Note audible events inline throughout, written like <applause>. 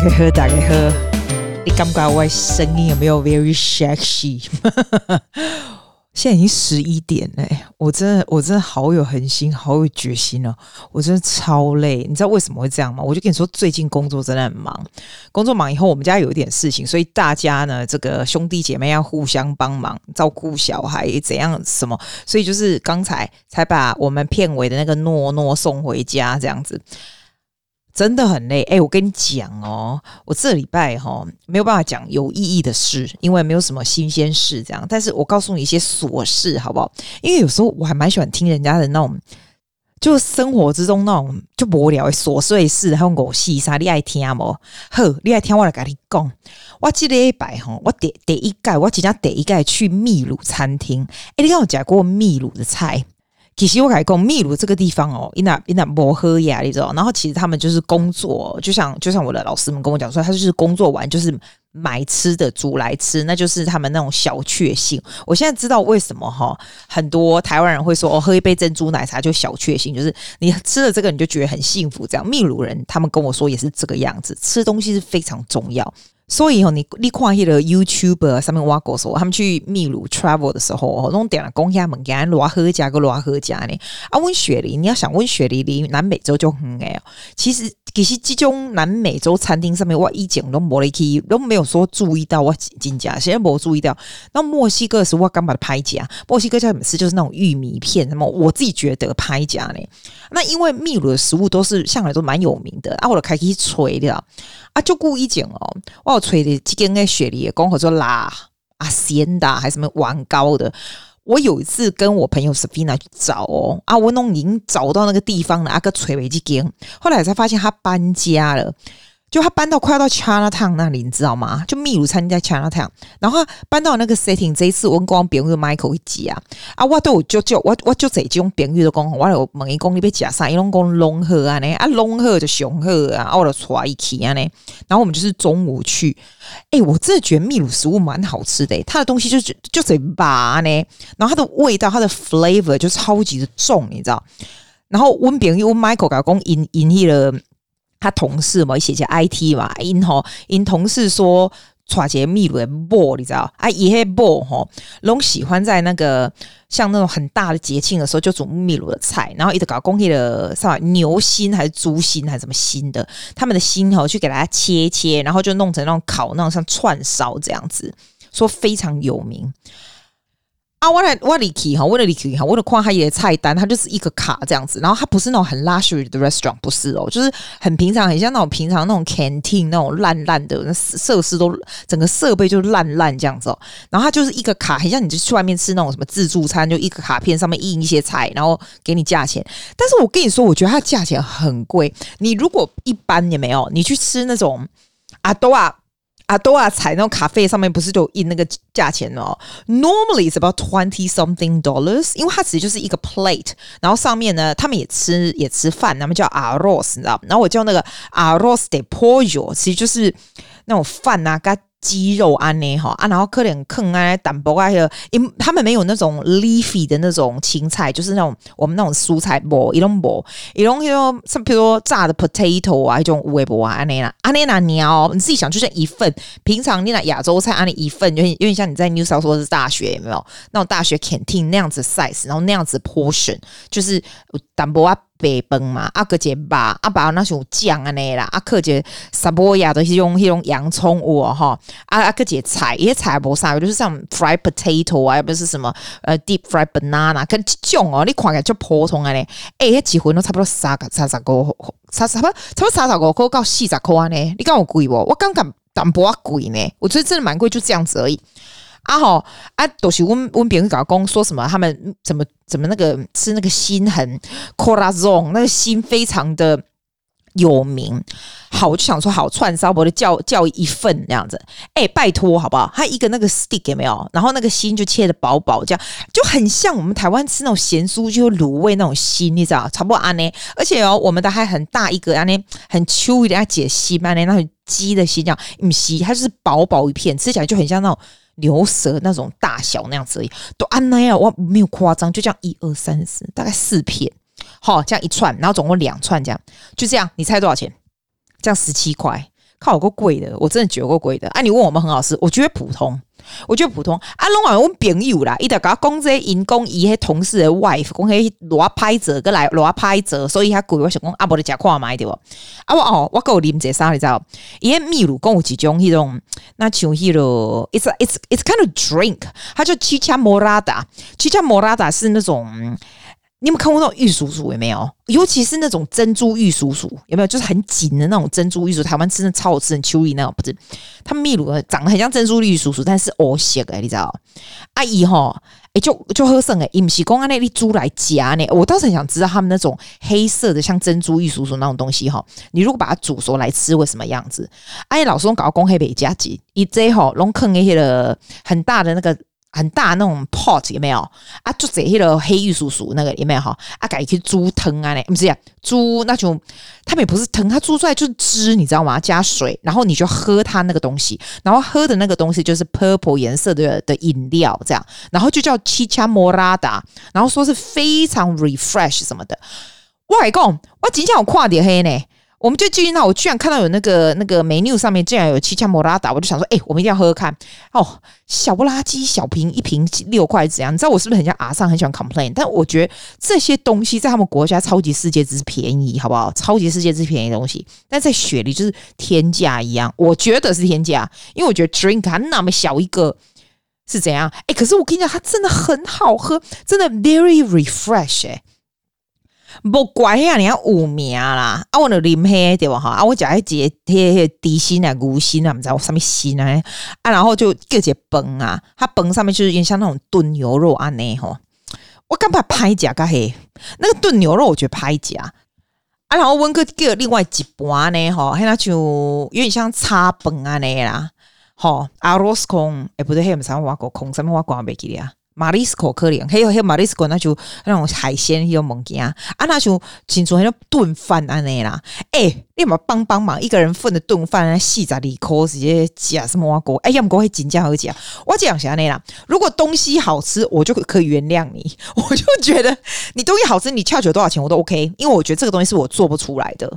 家好，大家好，你感觉我声音有没有 very sexy？<laughs> 现在已经十一点了，我真的，我真的好有恒心，好有决心哦！我真的超累，你知道为什么会这样吗？我就跟你说，最近工作真的很忙，工作忙以后，我们家有一点事情，所以大家呢，这个兄弟姐妹要互相帮忙照顾小孩，怎样什么？所以就是刚才才把我们片尾的那个诺诺送回家，这样子。真的很累，哎、欸，我跟你讲哦，我这礼拜哈没有办法讲有意义的事，因为没有什么新鲜事这样。但是我告诉你一些琐事，好不好？因为有时候我还蛮喜欢听人家的那种，就生活之中那种就无聊的琐碎事，还有我细沙，你爱听吗？好，你爱听我来跟你讲。我记得一摆哈，我第第一盖，我即将第一盖去秘鲁餐厅。哎、欸，你跟我讲过秘鲁的菜？其实我改讲秘鲁这个地方哦，伊那伊那摩喝呀，你知道？然后其实他们就是工作，就像就像我的老师们跟我讲说，他就是工作完就是买吃的煮来吃，那就是他们那种小确幸。我现在知道为什么哈，很多台湾人会说哦，喝一杯珍珠奶茶就小确幸，就是你吃了这个你就觉得很幸福。这样秘鲁人他们跟我说也是这个样子，吃东西是非常重要。所以吼，你你看迄个 YouTube 上面挖过说，他们去秘鲁 travel 的时候哦，弄点了公虾门干罗喝加个罗喝加呢。啊，温雪梨，你要想温雪梨离南美洲就很远哦。其实其实这种南美洲餐厅上面我一讲都没去，都没有说注意到我真假，现在无注意到。那墨西哥是我刚把它拍假，墨西哥叫什么吃？就是那种玉米片，什么我自己觉得拍假呢。那因为秘鲁的食物都是向来都蛮有名的啊，我都开始吹的啊，就故意讲哦，哇吹的这间个雪梨的，讲说啦，阿鲜的，还是什么玩高的。我有一次跟我朋友 safina 去找哦，啊，我弄已经找到那个地方了，阿，个吹为这间，后来才发现他搬家了。就他搬到快要到 Chinatown 那里，你知道吗？就秘鲁餐厅在 Chinatown，然后他搬到那个 setting。这一次我跟光别人 Michael 一起啊，啊，我都有就就我我就这种别人都讲，我有问伊讲你要吃啥，伊拢讲龙鹤啊呢，啊龙鹤就熊鹤啊，我就带伊去啊呢。然后我们就是中午去，哎、我真的觉得秘鲁食物蛮好吃的、它的东西就是就嘴巴呢，然后它的味道，它的 flavor 就超级的重，你知道？然后问别人问 Michael 讲引引起了。他同事嘛，写写 IT 嘛，因吼因同事说，带些秘鲁的某，你知道？啊，伊迄某吼，拢喜欢在那个像那种很大的节庆的时候，就煮秘鲁的菜，然后一直搞工业的啥牛心还是猪心还是什么心的，他们的心吼去给大家切切，然后就弄成那种烤那种像串烧这样子，说非常有名。啊，我来我里去哈，我里去哈，我的看他的菜单，它就是一个卡这样子，然后它不是那种很 luxury 的 restaurant，不是哦，就是很平常，很像那种平常那种 canteen 那种烂烂的，那设施都整个设备就烂烂这样子哦。然后它就是一个卡，很像你就去外面吃那种什么自助餐，就一个卡片上面印一些菜，然后给你价钱。但是我跟你说，我觉得它价钱很贵。你如果一般也没有，你去吃那种啊都啊。啊，都啊，踩那种咖啡上面不是就印那个价钱哦？Normally is about twenty something dollars，因为它其实就是一个 plate，然后上面呢，他们也吃也吃饭，他们叫 arroz，你知道？然后我叫那个 arroz de pollo，其实就是那种饭啊，跟。鸡肉安呢哈啊，然后可能坑啊淡薄啊，因他们没有那种 leafy 的那种青菜，就是那种我们那种蔬菜不一种不一种一种，像比如说炸的 potato 啊，一种微波啊安尼啦，安尼啦你要你自己想，就像一份平常你那亚洲菜安尼一份，有点有点像你在 New South Wales 大学有没有？那种大学 canteen 那样子 size，然后那样子 portion 就是淡薄啊。白饭嘛，啊，个只肉，啊，把那种酱安尼啦，啊，克只沙波亚的迄种迄种洋葱哦，哈，啊啊，个只菜，伊菜无啥，就是像 fried potato 啊，不是什么呃 deep fried banana，跟即种哦，你看起来就普通安尼，哎、欸，迄几回都差不多三个三十个，差差不差不多三十个块到四十块安尼，你讲有贵不？我感觉淡薄仔贵呢，我觉得真的蛮贵，就这样子而已。啊吼啊，都是温温别人搞工说什么？他们怎么怎么那个吃那个心很 corazon 那个心非常的有名。好，我就想说好串烧，我就叫叫一份这样子。哎、拜托好不好？他一个那个 stick 有没有？然后那个心就切的薄薄，这样就很像我们台湾吃那种咸酥就卤味那种心，你知道？差不多安呢。而且哦，我们的还很大一个安呢，很粗一点，解析安呢，那种鸡的心这样，嗯稀，它就是薄薄一片，吃起来就很像那种。牛舌那种大小那样子，都安那样，我没有夸张，就这样一二三四，大概四片，好，这样一串，然后总共两串，这样就这样，你猜多少钱？这样十七块。靠有够贵的，我真的觉得够贵的。啊，你问我们很好吃，我觉得普通。我觉得普通啊，拢话阮朋友啦，伊就甲我讲这因讲伊迄同事的 wife 讲迄罗拍折，个来罗拍折，所以较贵。我想讲啊，无你食看买对无？啊我哦，我有啉者啥你知道？伊迄秘鲁讲有几种迄种，那像迄个，it's a, it's it's kind of drink，它叫 chicha morada，chicha morada 是那种。你有看过那种玉蜀黍？有没有？尤其是那种珍珠玉蜀黍，有没有？就是很紧的那种珍珠玉蜀，台湾吃的超好吃，很秋丽那种，不是？他们秘鲁长得很像珍珠玉蜀黍，但是哦，血的，你知道？阿姨哈，哎，就就喝剩哎，伊不是讲那粒珠来夹呢？我倒是很想知道他们那种黑色的像珍珠玉蜀黍那种东西哈，你如果把它煮熟来吃会什么样子？阿姨老师搞公黑北加吉，一这吼龙坑那些的很大的那个。很大那种 pot 有没有啊？就这些个黑玉蜀黍那个有没有哈？啊，改去煮汤啊嘞，不是呀，煮那种他们也不是汤，它煮出来就是汁，你知道吗？加水，然后你就喝它那个东西，然后喝的那个东西就是 purple 颜色的的饮料，这样，然后就叫 chicha morada，然后说是非常 refresh 什么的。外公，我今天有看点黑呢。我们就继续那，我居然看到有那个那个 menu 上面竟然有七枪莫拉达，我就想说，哎、我们一定要喝喝看。哦，小不拉几小瓶，一瓶六块怎样，你知道我是不是很像阿尚，很喜欢 complain？但我觉得这些东西在他们国家超级世界之便宜，好不好？超级世界之便宜的东西，但在雪梨就是天价一样，我觉得是天价，因为我觉得 drink 它那么小一个是怎样？哎、可是我跟你讲，它真的很好喝，真的 very refresh 哎、无怪迄安尼啊有名啦。啊阮著啉迄个着无吼。啊我食迄一个迄个迄个猪心啊牛心啊毋知有啥物心啊。啊然后就叫一个饭啊。啊饭上面就是因像那种炖牛肉安尼吼。我感觉歹食甲迄个那个炖牛肉我觉得歹食。啊然后阮佫叫另外一盘呢吼迄若像有点像炒饭安尼啦。吼啊罗斯讲诶不对迄毋是我碗糕空啥物我糕我袂记咧啊。马里斯可可怜，还有还有马里斯可那就那种海鲜，有物件啊，那就清楚，还有炖饭安尼啦。哎、欸，你嘛帮帮忙，一个人份的炖饭，四十二块直接加什么锅？哎、欸，要么我会紧张好讲。我讲下那啦，如果东西好吃，我就可以原谅你。<laughs> 我就觉得你东西好吃，你翘酒多少钱我都 OK，因为我觉得这个东西是我做不出来的。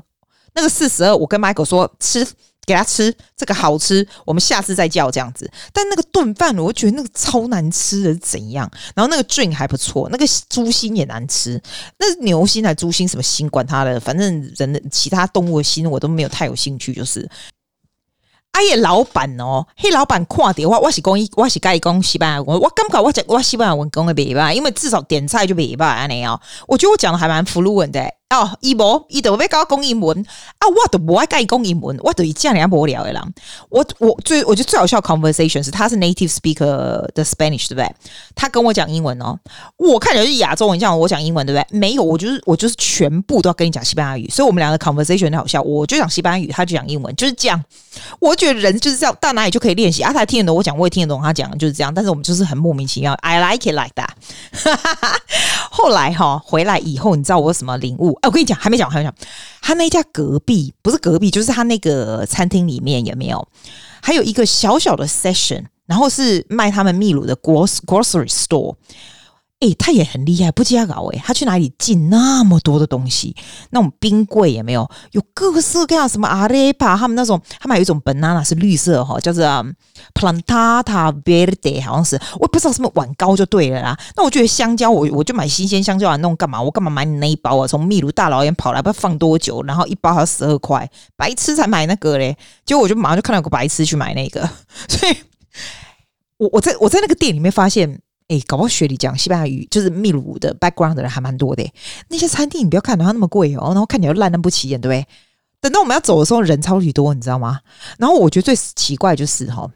那个四十二，我跟 Michael 说吃。给他吃这个好吃，我们下次再叫这样子。但那个炖饭，我觉得那个超难吃的怎样？然后那个 drink 还不错，那个猪心也难吃。那牛心还猪心？什么心？管他的，反正人的其他动物的心我都没有太有兴趣。就是，哎呀，老板哦，嘿，老板看的话，我是讲，我是该讲西班牙文，我感觉我讲我西班牙文讲的袂歹，因为至少点菜就袂歹安尼哦。我觉得我讲的还蛮 fluent 的。哦，伊无，伊都要教我讲英文啊！我都不爱教伊讲英文，我等于这样人家无聊的啦。我我最我觉得最好笑的 conversation 是他是 native speaker 的 Spanish 对不对？他跟我讲英文哦，我看起来是亚洲人，像我讲英文对不对？没有，我就是我就是全部都要跟你讲西班牙语，所以我们两个 conversation 很好笑。我就讲西班牙语，他就讲英文，就是这样。我觉得人就是这样，到哪里就可以练习啊。他听得懂我讲，我也听得懂他讲，就是这样。但是我们就是很莫名其妙，I like it like that。<laughs> 后来哈回来以后，你知道我有什么领悟？我跟你讲，还没讲，还没讲。他那一家隔壁不是隔壁，就是他那个餐厅里面有没有？还有一个小小的 session，然后是卖他们秘鲁的 grocery store。诶、他也很厉害，不加搞诶，他去哪里进那么多的东西？那种冰柜也没有，有各式各样什么阿雷巴，他们那种，他们有一种 banana 是绿色哈，叫做 plantata verde，好像是，我也不知道什么碗糕就对了啦。那我觉得香蕉，我我就买新鲜香蕉来弄干嘛？我干嘛买你那一包啊？从秘鲁大老远跑来，不知道放多久？然后一包还要十二块，白痴才买那个嘞。结果我就马上就看到有个白痴去买那个，<laughs> 所以我我在我在那个店里面发现。哎，搞不好学里讲西班牙语就是秘鲁的 background 的人还蛮多的。那些餐厅你不要看它那么贵哦，然后看起来烂的不起眼，对不对？等到我们要走的时候，人超级多，你知道吗？然后我觉得最奇怪就是哈，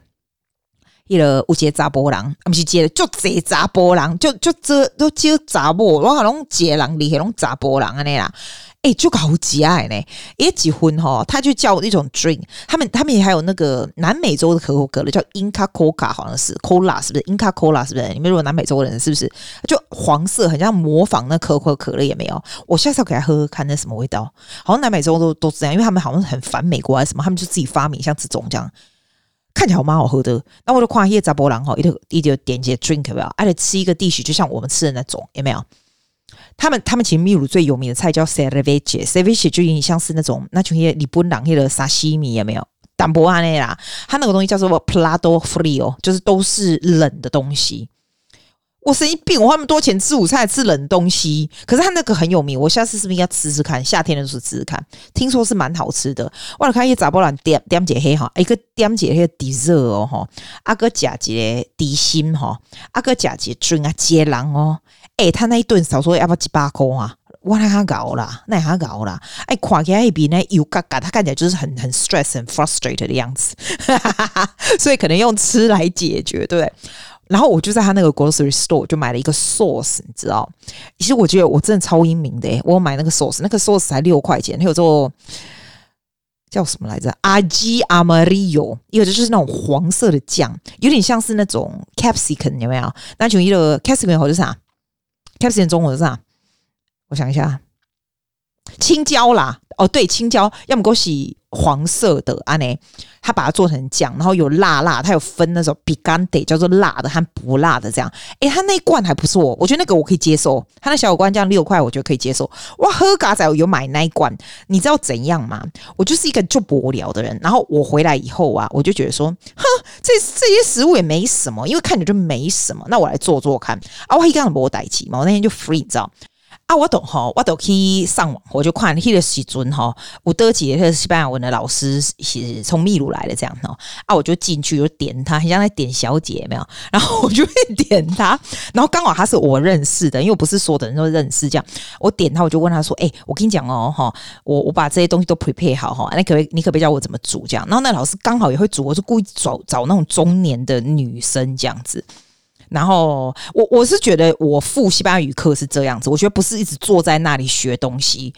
一个有接查波浪，不是接就这查波浪，就就这都接查波，我好像接人厉害，拢查波浪啊那啦。哎、就搞急爱呢！一结婚哈，他就叫那种 drink，他们他们也还有那个南美洲的可口可乐，叫 Inca Coca，好像是 Cola，是不是？Inca Cola 是不是？你们如果南美洲人是不是？就黄色，很像模仿那可口可乐也没有。我下次要给他喝喝看，那什么味道？好像南美洲都都这样，因为他们好像很反美国还是什么，他们就自己发明像这种这样，看起来好蛮好喝的。那我就跨些杂波浪哈，一头一头点些 drink 没有？而且吃一个 dish，就像我们吃的那种，有没有？他们他们其实秘鲁最有名的菜叫 ceviche，ceviche 就有点像是那种那群些日本人那个沙西米有没有？淡薄安内啦，它那个东西叫做 Plato Frio，就是都是冷的东西。我神经病，我花那么多钱吃午餐，吃冷东西。可是它那个很有名，我下次是不是应该吃吃看？夏天的时候吃吃看，听说是蛮好吃的。我来看一查波兰点点解黑哈，一个点解黑 dessert 哦哈，阿哥甲杰底薪哈，阿哥甲杰尊啊接狼哦，哎，他那一顿少说要不要几百块啊？我那他搞啦，那他搞啦，哎，看起来一比那油嘎嘎，他看起来就是很很 stress 很 frustrated 的样子，<laughs> 所以可能用吃来解决，对不对？然后我就在他那个 grocery store 就买了一个 sauce，你知道？其实我觉得我真的超英明的，我买那个 sauce，那个 sauce 才六块钱，还有做叫什么来着？Aji Amarillo，一个就是那种黄色的酱，有点像是那种 capsicum，有没有？那就一个 capsicum 或者啥？capsicum 中文是啥？我想一下，青椒啦。哦，对，青椒要么给我洗黄色的啊？呢，他把它做成酱，然后有辣辣，它有分那种 picante 叫做辣的和不辣的这样。诶，他那一罐还不错，我觉得那个我可以接受。他那小罐酱六块，我觉得可以接受。哇，喝嘎仔我有买那一罐，你知道怎样吗？我就是一个就无聊的人，然后我回来以后啊，我就觉得说，哼，这这些食物也没什么，因为看着就没什么，那我来做做看啊。我一刚刚没带起嘛，我那天就 free，你知道。啊，我懂哈，我都去上网，我就看那个时阵哈，我得几个西班牙文的老师是从秘鲁来的这样哈，啊，我就进去就点他，很像在点小姐没有，<laughs> 然后我就会点他，然后刚好他是我认识的，因为我不是所有的人都认识这样，我点他，我就问他说，哎、我跟你讲哦哈，我我把这些东西都 prepare 好哈，那可不可以你可不可以教我怎么煮这样？然后那老师刚好也会煮，我是故意找找那种中年的女生这样子。然后我我是觉得我付西班牙语课是这样子，我觉得不是一直坐在那里学东西，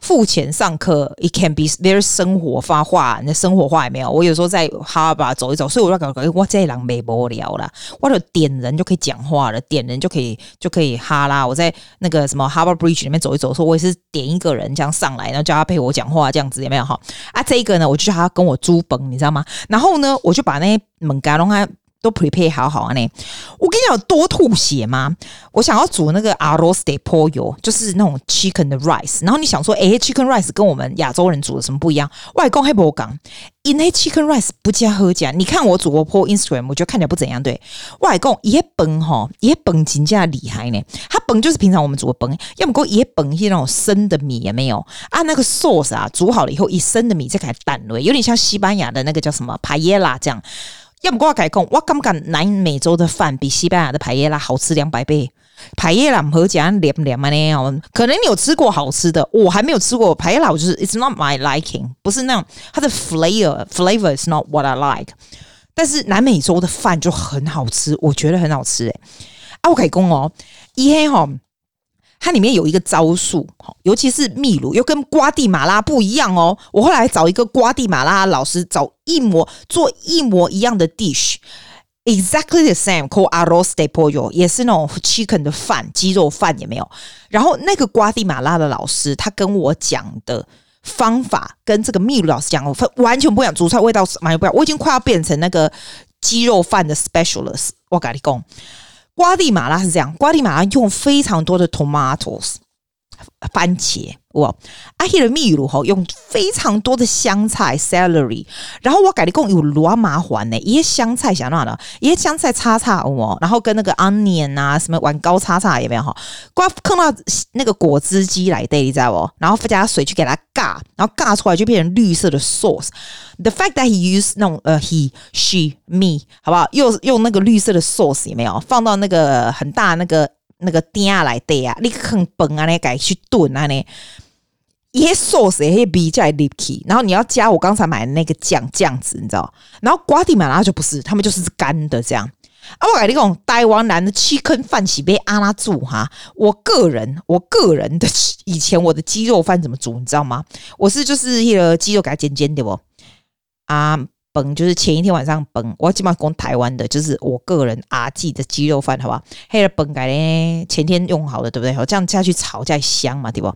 付钱上课，it can be very 生活化话，那生活化也没有。我有时候在哈巴走一走，所以我就感觉我这一人没无聊了，我就点人就可以讲话了，点人就可以就可以哈啦。我在那个什么 Harbor Bridge 里面走一走，说我也是点一个人这样上来，然后叫他陪我讲话，这样子有没有哈？啊，这个呢，我就叫他跟我租本，你知道吗？然后呢，我就把那些门嘎弄开。都 prepare 好好啊！呢，我跟你讲多吐血吗？我想要煮那个 arroz de pollo，就是那种 chicken 的 rice。然后你想说，诶、chicken rice 跟我们亚洲人煮的什么不一样？外公还不讲，因为 chicken rice 不加喝加。你看我煮过 po Instagram，我觉得看起来不怎样。对，外公也崩哈，也崩真加厉害呢。他崩就是平常我们煮的崩，要么给我也崩一些那种生的米也没有啊。那个 sauce 啊，煮好了以后，一生的米再开蛋类，有点像西班牙的那个叫什么 paella 这样。要不我改讲，我感觉南美洲的饭比西班牙的排耶拉好吃两百倍。排耶拉和讲黏黏嘛呢？可能你有吃过好吃的，我还没有吃过排耶拉，就是 It's not my liking，不是那种它的 flavor flavor is not what I like。但是南美洲的饭就很好吃，我觉得很好吃诶。啊，我改讲哦，一黑哈。它里面有一个招数，尤其是秘鲁，又跟瓜地马拉不一样哦。我后来找一个瓜地马拉老师，找一模做一模一样的 dish，exactly the same，called arroz de pollo，也是那种 chicken 的饭，鸡肉饭也没有。然后那个瓜地马拉的老师，他跟我讲的方法跟这个秘鲁老师讲的完全不一样，煮出来味道完全不一样。我已经快要变成那个鸡肉饭的 specialist，我跟你讲。瓜地马拉是这样，瓜地马拉用非常多的 tomatoes 番茄。哇，阿希的秘鲁吼用非常多的香菜 celery，然后我改的共有罗麻环呢，一些香菜想到哪？一些香菜叉叉哦，然后跟那个 onion 啊什么碗糕叉叉有没有哈？刮碰到那个果汁机来对，你知道不？然后加水去给它尬，然后尬出来就变成绿色的 sauce。The fact that he use 那种呃 he she me 好不好？用用那个绿色的 sauce 有没有？放到那个很大那个那个鼎来对啊，你很笨啊，你改去炖啊呢？一些 sauce 也比较 licky，然后你要加我刚才买的那个酱酱汁，你知道？然后瓜地马拉就不是，他们就是干的这样。啊，我跟你讲，台湾人的七坑饭起被阿拉住哈。我个人，我个人的以前我的鸡肉饭怎么煮，你知道吗？我是就是一个鸡肉给它煎煎的不啊。崩就是前一天晚上崩，我基本上讲台湾的，就是我个人阿记的鸡肉饭，好不好？黑了崩改呢，前天用好的，对不对？好，这样下去炒再香嘛，对不？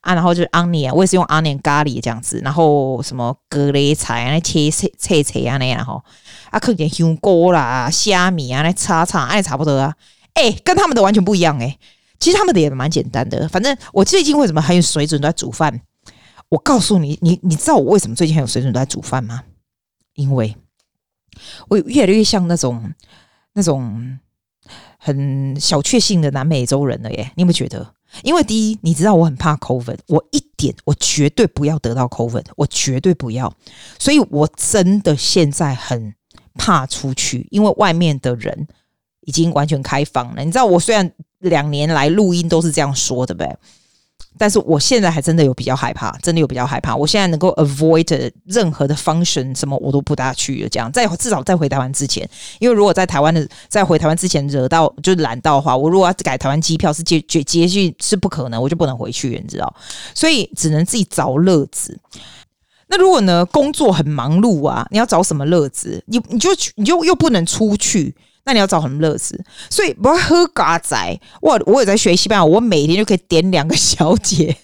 啊，然后就是 onion，我也是用 onion 咖喱这样子，然后什么格雷菜啊，切切切切啊那样哈，啊，可点香菇啦、虾米啊，那炒炒，哎，差不多啊。哎，跟他们的完全不一样哎、其实他们的也蛮简单的，反正我最近为什么很有水准都在煮饭？我告诉你，你你知道我为什么最近很有水准都在煮饭吗？因为我越来越像那种那种很小确幸的南美洲人了耶！你有没有觉得？因为第一，你知道我很怕 COVID，我一点我绝对不要得到 COVID，我绝对不要。所以我真的现在很怕出去，因为外面的人已经完全开放了。你知道，我虽然两年来录音都是这样说的呗。但是我现在还真的有比较害怕，真的有比较害怕。我现在能够 avoid 任何的 function 什么我都不大去了。这样在至少在回台湾之前，因为如果在台湾的在回台湾之前惹到就是拦到的话，我如果要改台湾机票是接接接续是不可能，我就不能回去，你知道？所以只能自己找乐子。那如果呢，工作很忙碌啊，你要找什么乐子？你你就你就又不能出去。那你要找什么乐子？所以不要喝嘎仔。我我也在学西班牙，我每天就可以点两个小姐，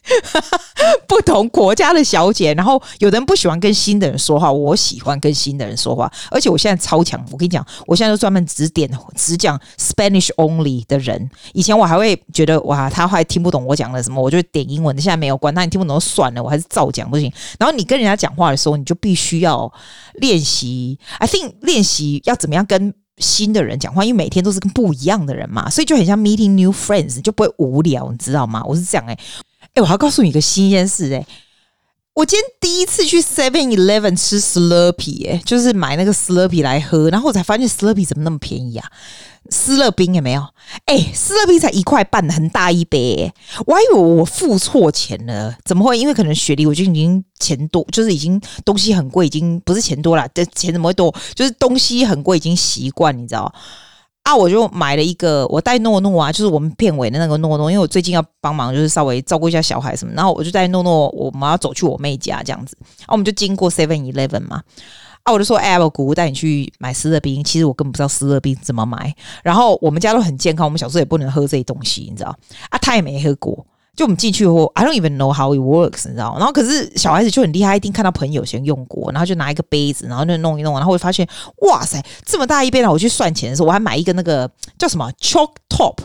<laughs> 不同国家的小姐。然后有的人不喜欢跟新的人说话，我喜欢跟新的人说话。而且我现在超强，我跟你讲，我现在都专门只点只讲 Spanish only 的人。以前我还会觉得哇，他还听不懂我讲的什么，我就点英文的。现在没有关，那你听不懂就算了，我还是照讲不行。然后你跟人家讲话的时候，你就必须要练习。I think 练习要怎么样跟。新的人讲话，因为每天都是跟不一样的人嘛，所以就很像 meeting new friends，就不会无聊，你知道吗？我是这样诶、欸，诶、我要告诉你一个新鲜事诶、我今天第一次去 Seven Eleven 吃 Slurpee，诶、欸，就是买那个 Slurpy 来喝，然后我才发现 Slurpy 怎么那么便宜啊？思乐冰有没有？哎、欸，思乐冰才一块半，很大一杯、欸，我还以为我付错钱了，怎么会？因为可能雪梨我就已经钱多，就是已经东西很贵，已经不是钱多了，这钱怎么会多？就是东西很贵，已经习惯，你知道？啊，我就买了一个，我带诺诺啊，就是我们片尾的那个诺诺，因为我最近要帮忙，就是稍微照顾一下小孩什么，然后我就带诺诺，我们要走去我妹家这样子，啊，我们就经过 Seven Eleven 嘛。啊，我就说，哎，我姑姑带你去买思乐冰，其实我根本不知道思乐冰怎么买。然后我们家都很健康，我们小时候也不能喝这些东西，你知道？啊，他也没喝过。就我们进去后，I don't even know how it works，你知道？然后可是小孩子就很厉害，一定看到朋友先用过，然后就拿一个杯子，然后就弄一弄，然后会发现，哇塞，这么大一杯！然后我去算钱的时候，我还买一个那个叫什么 Chalk Top。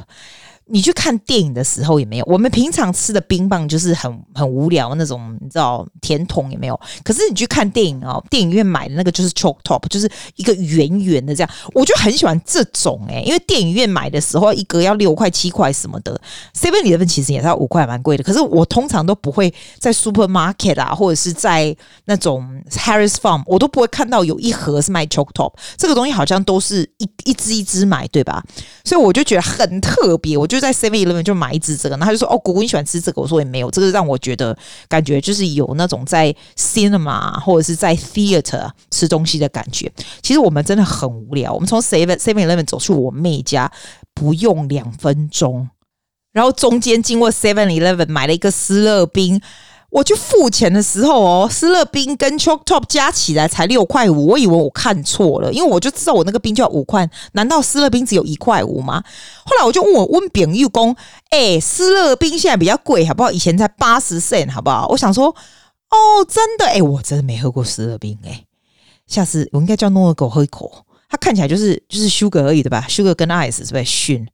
你去看电影的时候也没有，我们平常吃的冰棒就是很很无聊那种，你知道甜筒也没有。可是你去看电影哦，<laughs> 电影院买的那个就是 choc top，就是一个圆圆的这样，我就很喜欢这种诶、因为电影院买的时候一格要六块七块什么的，seven eleven 其实也是要五块，蛮贵的。可是我通常都不会在 supermarket 啊，或者是在那种 Harris Farm，我都不会看到有一盒是卖 choc top，这个东西好像都是一一支一支买，对吧？所以我就觉得很特别，我就。就在 Seven Eleven 就买一支这个，然后他就说：“哦，姑姑你喜欢吃这个？”我说：“也没有，这个让我觉得感觉就是有那种在 cinema 或者是在 theater 吃东西的感觉。其实我们真的很无聊，我们从 Seven Seven Eleven 走去我妹家不用两分钟，然后中间经过 Seven Eleven 买了一个思乐冰。”我去付钱的时候哦，思乐冰跟 Choc Top 加起来才六块五，我以为我看错了，因为我就知道我那个冰就要五块，难道思乐冰只有一块五吗？后来我就问我温炳玉公，哎，思乐冰现在比较贵，好不好？以前才八十 c，好不好？我想说，哦，真的，哎，我真的没喝过思乐冰，哎，下次我应该叫诺尔狗喝一口，它看起来就是就是 sugar 而已对吧，sugar 跟 ice 是不是逊？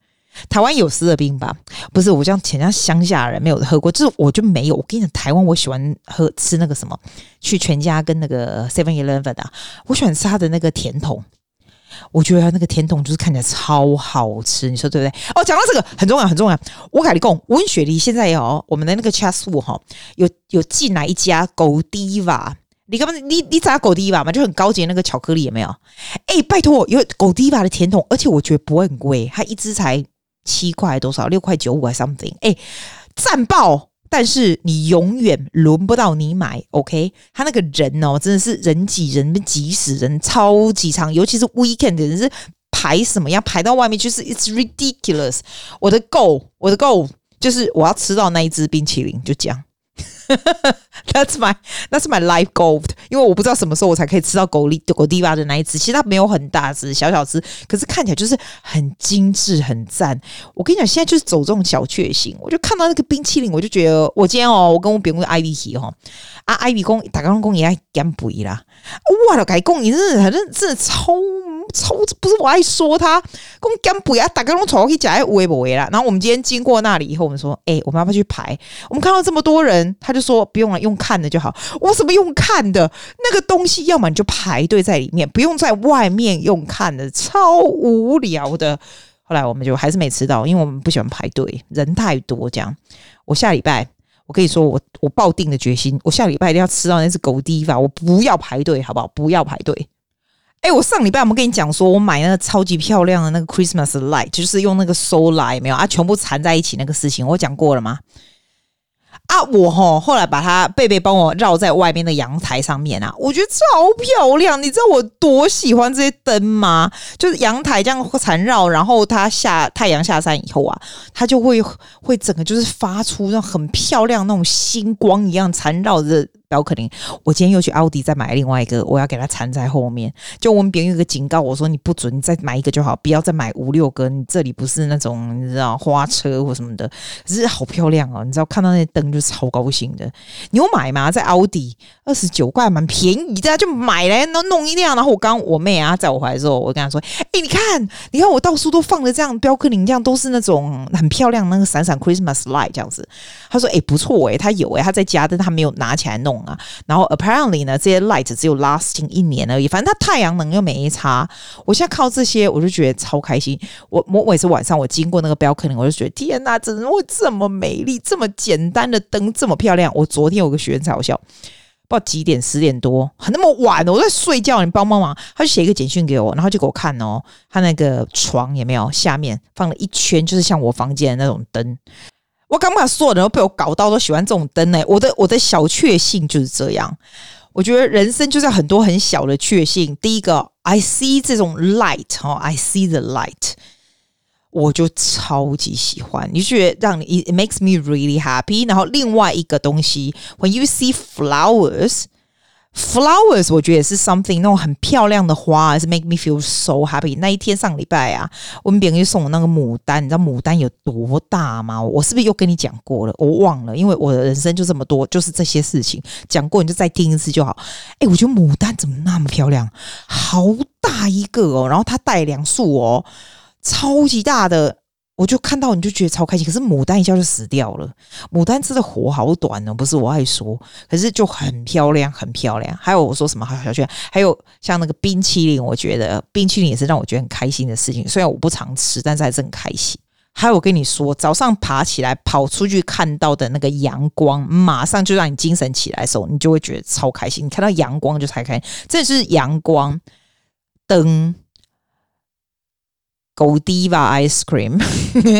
台湾有思乐冰吧？不是，我这样前家乡下人没有喝过，就是我就没有。我跟你讲，台湾我喜欢喝吃那个什么，去全家跟那个 Seven Eleven 啊，我喜欢吃它的那个甜筒。我觉得它那个甜筒就是看起来超好吃，你说对不对？哦，讲到这个很重要，很重要。我跟你讲，温雪梨现在有我们的那个 Chatswood 哈，有有进来一家 Godiva，你干嘛？你你知道 Godiva 吗？就很高级的那个巧克力有没有？哎，拜托，有 Godiva 的甜筒，而且我觉得不会很贵，它一支才。七块多少？六块九五还 something？哎，赞爆！但是你永远轮不到你买，OK？他那个人哦，真的是人挤人挤死人，超级长，尤其是 weekend 人是排什么样？排到外面就是 it's ridiculous。我的 goal，我的 goal 就是我要吃到那一支冰淇淋，就这样。<laughs> That's my That's my life goal，因为我不知道什么时候我才可以吃到狗力狗地巴的那一只。其实它没有很大只，小小只，可是看起来就是很精致、很赞。我跟你讲，现在就是走这种小确幸。我就看到那个冰淇淋，我就觉得我今天哦，我跟我别人 Ivy 提哈啊，Ivy 公打刚公也爱减肥啦。哇，了改公你真的反正真的超。超不是我爱说他，公干不要打个龙头去讲哎，微不微啦。然后我们今天经过那里以后，我们说，哎、欸，我们要不要去排？我们看到这么多人，他就说不用了，用看的就好。我怎么用看的？那个东西，要么你就排队在里面，不用在外面用看的，超无聊的。后来我们就还是没吃到，因为我们不喜欢排队，人太多。这样，我下礼拜。我跟你说，我我抱定的决心，我下礼拜一定要吃到那只狗迪吧，我不要排队，好不好？不要排队。哎，我上礼拜我们跟你讲说，我买那个超级漂亮的那个 Christmas light，就是用那个 solar 没有啊，全部缠在一起那个事情，我讲过了吗？啊，我吼后来把它贝贝帮我绕在外面的阳台上面啊，我觉得超漂亮。你知道我多喜欢这些灯吗？就是阳台这样缠绕，然后它下太阳下山以后啊，它就会会整个就是发出那种很漂亮那种星光一样缠绕着。宝可林，我今天又去奥迪再买另外一个，我要给它缠在后面。就我们别人有个警告我说，你不准你再买一个就好，不要再买五六个。你这里不是那种你知道花车或什么的，可是好漂亮哦！你知道看到那灯就超高兴的。你有买吗？在奥迪二十九块，蛮便宜的，就买来弄弄一辆。然后我刚我妹啊在我怀的时候，我跟她说：“哎、你看，你看我到处都放的这样标克林，这样都是那种很漂亮那个闪闪 Christmas light 这样子。”她说：“哎、不错哎、她有哎、她在家，但她没有拿起来弄。”啊，然后 apparently 呢，这些 light 只有 lasting 一年而已，反正它太阳能又没差。我现在靠这些，我就觉得超开心。我我每次晚上我经过那个标，肯定我就觉得天哪，怎么会这么美丽？这么简单的灯这么漂亮。我昨天有个学员才好笑，不知道几点，十点多，很那么晚，我在睡觉，你帮帮忙。他就写一个简讯给我，然后就给我看哦，他那个床有没有下面放了一圈，就是像我房间的那种灯。我刚把所有人都被我搞到都喜欢这种灯呢、我的我的小确幸就是这样。我觉得人生就是很多很小的确幸。第一个，I see 这种 light 哦，I see the light，我就超级喜欢。你觉得让你 it makes me really happy。然后另外一个东西，When you see flowers。Flowers，我觉得也是 something 那种很漂亮的花，是 make me feel so happy。那一天上礼拜啊，我们别人就送我那个牡丹，你知道牡丹有多大吗？我是不是又跟你讲过了？我忘了，因为我的人生就这么多，就是这些事情讲过，你就再听一次就好。哎，我觉得牡丹怎么那么漂亮？好大一个哦，然后它带两束哦，超级大的。我就看到你就觉得超开心，可是牡丹一下就死掉了。牡丹吃的活好短哦，不是我爱说，可是就很漂亮，很漂亮。还有我说什么好小圈，还有像那个冰淇淋，我觉得冰淇淋也是让我觉得很开心的事情。虽然我不常吃，但是还是很开心。还有我跟你说，早上爬起来跑出去看到的那个阳光，马上就让你精神起来的时候，你就会觉得超开心。你看到阳光就才开心，这是阳光灯。狗迪吧，ice cream，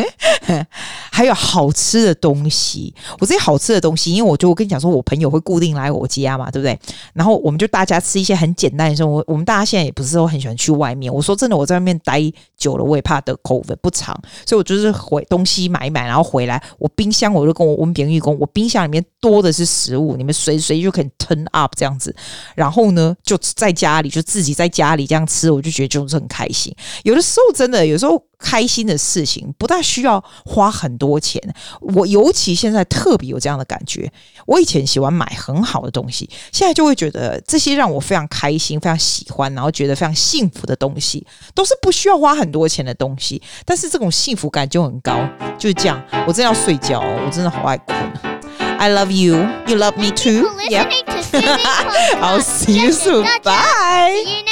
<laughs> 还有好吃的东西。我这些好吃的东西，因为我就我跟你讲说，我朋友会固定来我家嘛，对不对？然后我们就大家吃一些很简单的生活。我们大家现在也不是说很喜欢去外面。我说真的，我在外面待久了，我也怕得 COVID 不长，所以我就是回东西买一买，然后回来，我冰箱我就跟我我们别人员工，我冰箱里面多的是食物，你们随随就可以 turn up 这样子。然后呢，就在家里就自己在家里这样吃，我就觉得就是很开心。有的时候真的。有时候开心的事情不大需要花很多钱，我尤其现在特别有这样的感觉。我以前喜欢买很好的东西，现在就会觉得这些让我非常开心、非常喜欢，然后觉得非常幸福的东西，都是不需要花很多钱的东西。但是这种幸福感就很高，就是这样。我真的要睡觉，我真的好爱困。I love you, you love me too. Yeah. <laughs> I'll see you soon. Bye.